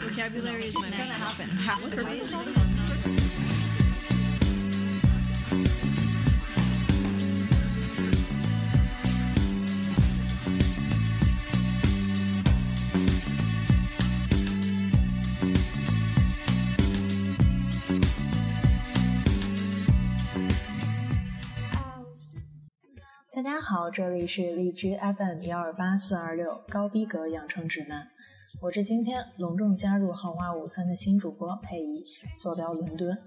Vocabulary is gonna happen. Has to 大家好，这里是荔枝 FM 幺二八四二六高逼格养成指南，我是今天隆重加入豪华午餐的新主播佩仪，坐标伦敦。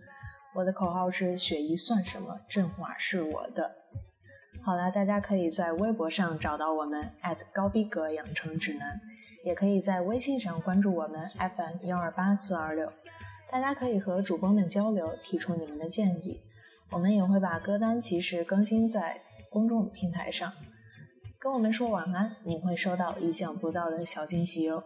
我的口号是雪姨算什么，振华是我的。好啦，大家可以在微博上找到我们高逼格养成指南，也可以在微信上关注我们 FM 幺二八四二六。大家可以和主播们交流，提出你们的建议，我们也会把歌单及时更新在。公众平台上跟我们说晚安，你会收到意想不到的小惊喜哟。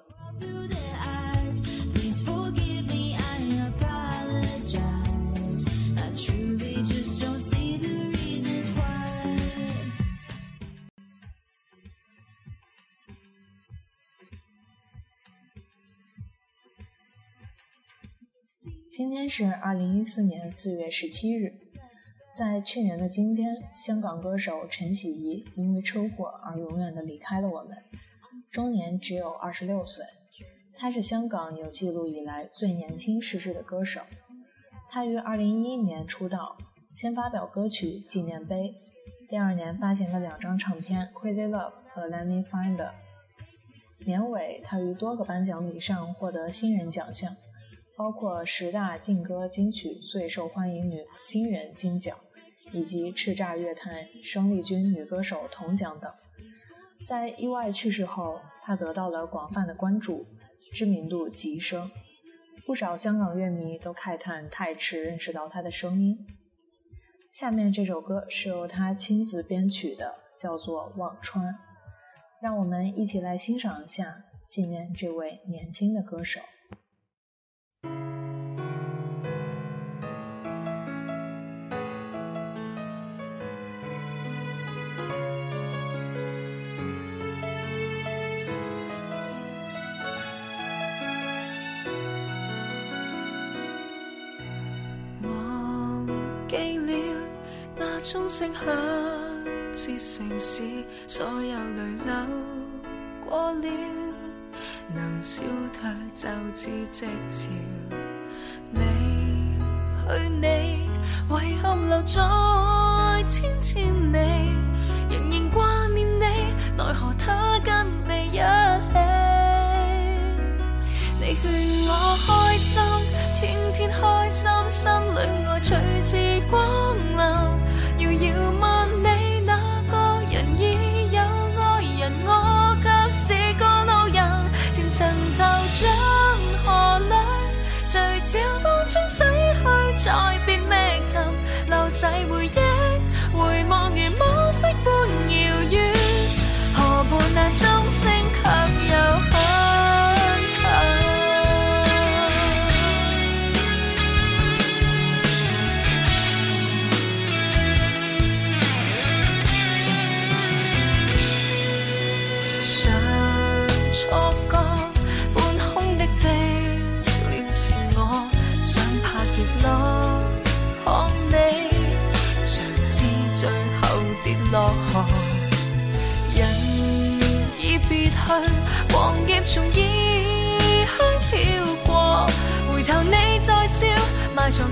今天是二零一四年四月十七日。在去年的今天，香港歌手陈绮怡因为车祸而永远的离开了我们，终年只有二十六岁。她是香港有记录以来最年轻逝世的歌手。她于二零一一年出道，先发表歌曲《纪念碑》，第二年发行了两张唱片《Crazy Love》和《Let Me Find》。年尾，她于多个颁奖礼上获得新人奖项，包括十大劲歌金曲最受欢迎女新人金奖。以及叱咤乐坛生力军女歌手铜奖等，在意外去世后，她得到了广泛的关注，知名度急升，不少香港乐迷都慨叹太迟认识到她的声音。下面这首歌是由她亲自编曲的，叫做《忘川》，让我们一起来欣赏一下，纪念这位年轻的歌手。钟声响，这城市所有泪流过了，能消退就似夕潮。你去你，遗憾留在千千里，仍然挂念你，奈何他跟你一起。你劝我开心，天天开心，心里爱随时光流。从异乡飘过，回头你再笑，埋藏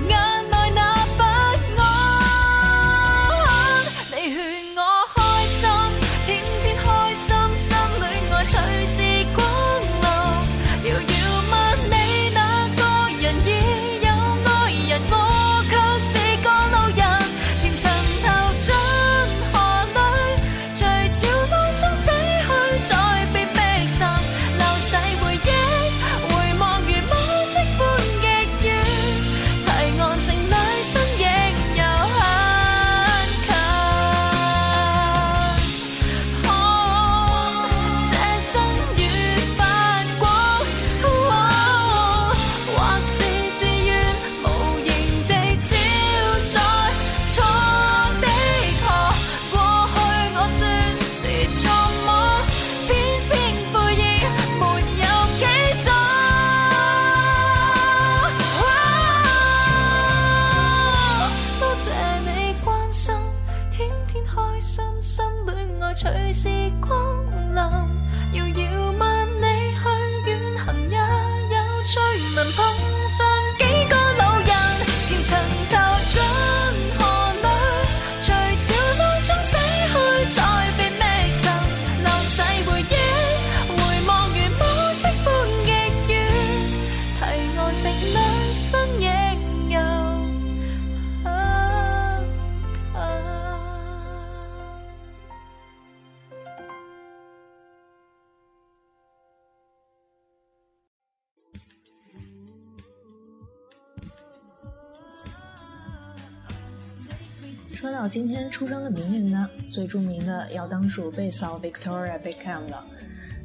今天出生的名人呢，最著名的要当属贝嫂 Victoria Beckham 了。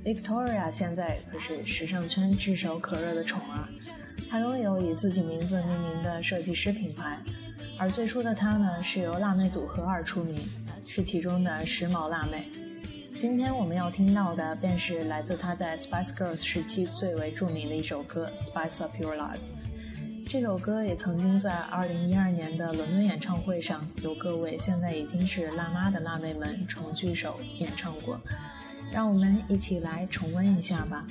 Victoria 现在可是时尚圈炙手可热的宠儿，她拥有以自己名字命名的设计师品牌，而最初的她呢是由辣妹组合而出名，是其中的时髦辣妹。今天我们要听到的便是来自她在 Spice Girls 时期最为著名的一首歌《Spice Up Your Life》。这首歌也曾经在二零一二年的伦敦演唱会上，由各位现在已经是辣妈的辣妹们重聚首演唱过。让我们一起来重温一下吧。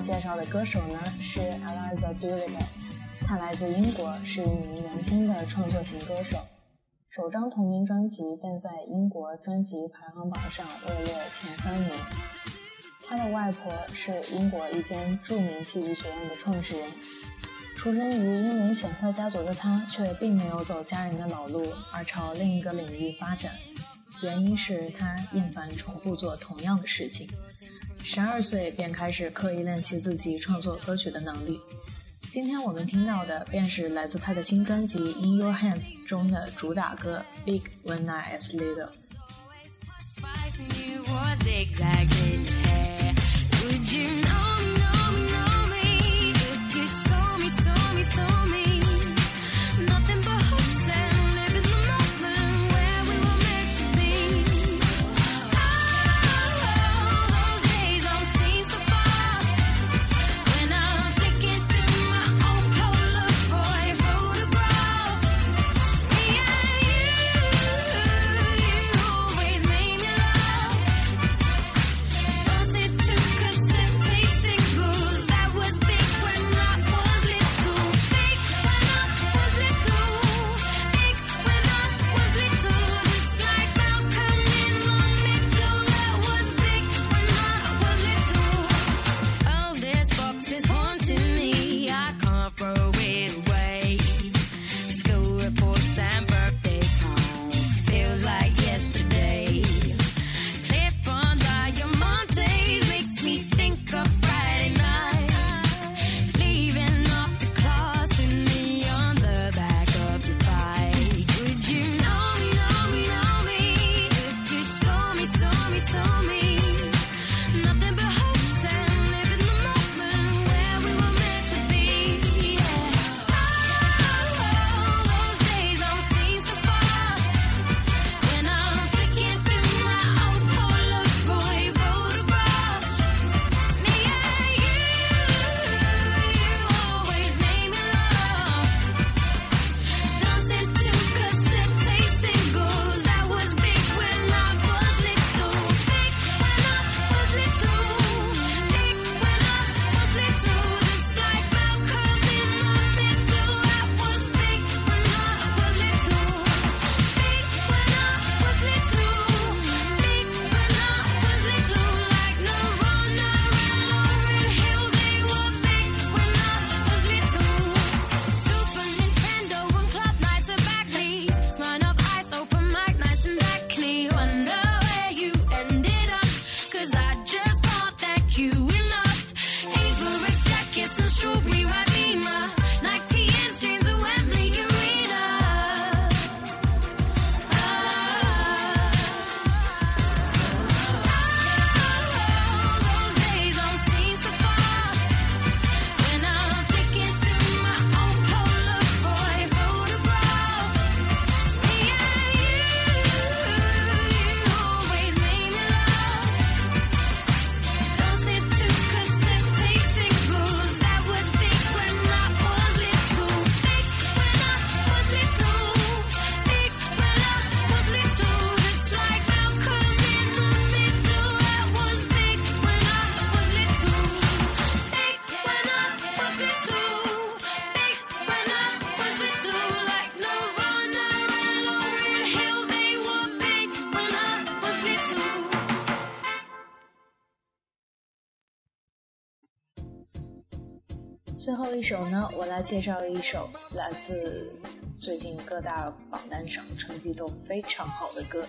介绍的歌手呢是 Eliza Doolittle，她来自英国，是一名年轻的创作型歌手，首张同名专辑便在英国专辑排行榜上位列前三名。她的外婆是英国一间著名戏剧学院的创始人，出身于英伦显赫家族的她却并没有走家人的老路，而朝另一个领域发展，原因是她厌烦重复做同样的事情。十二岁便开始刻意练习自己创作歌曲的能力。今天我们听到的便是来自他的新专辑 in your hands 中的主打歌 big when i as little 一首呢，我来介绍一首来自最近各大榜单上成绩都非常好的歌，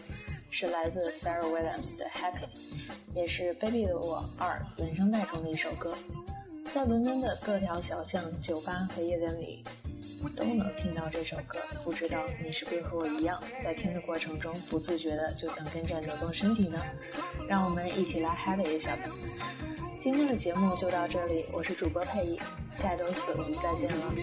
是来自 Pharrell Williams 的《Happy》，也是《Baby 的我二》原声带中的一首歌。在伦敦的各条小巷、酒吧和夜店里，都能听到这首歌。不知道你是不是和我一样，在听的过程中不自觉的就想跟着扭动身体呢？让我们一起来 happy 一下吧！今天的节目就到这里，我是主播佩仪，下周四我们再见了。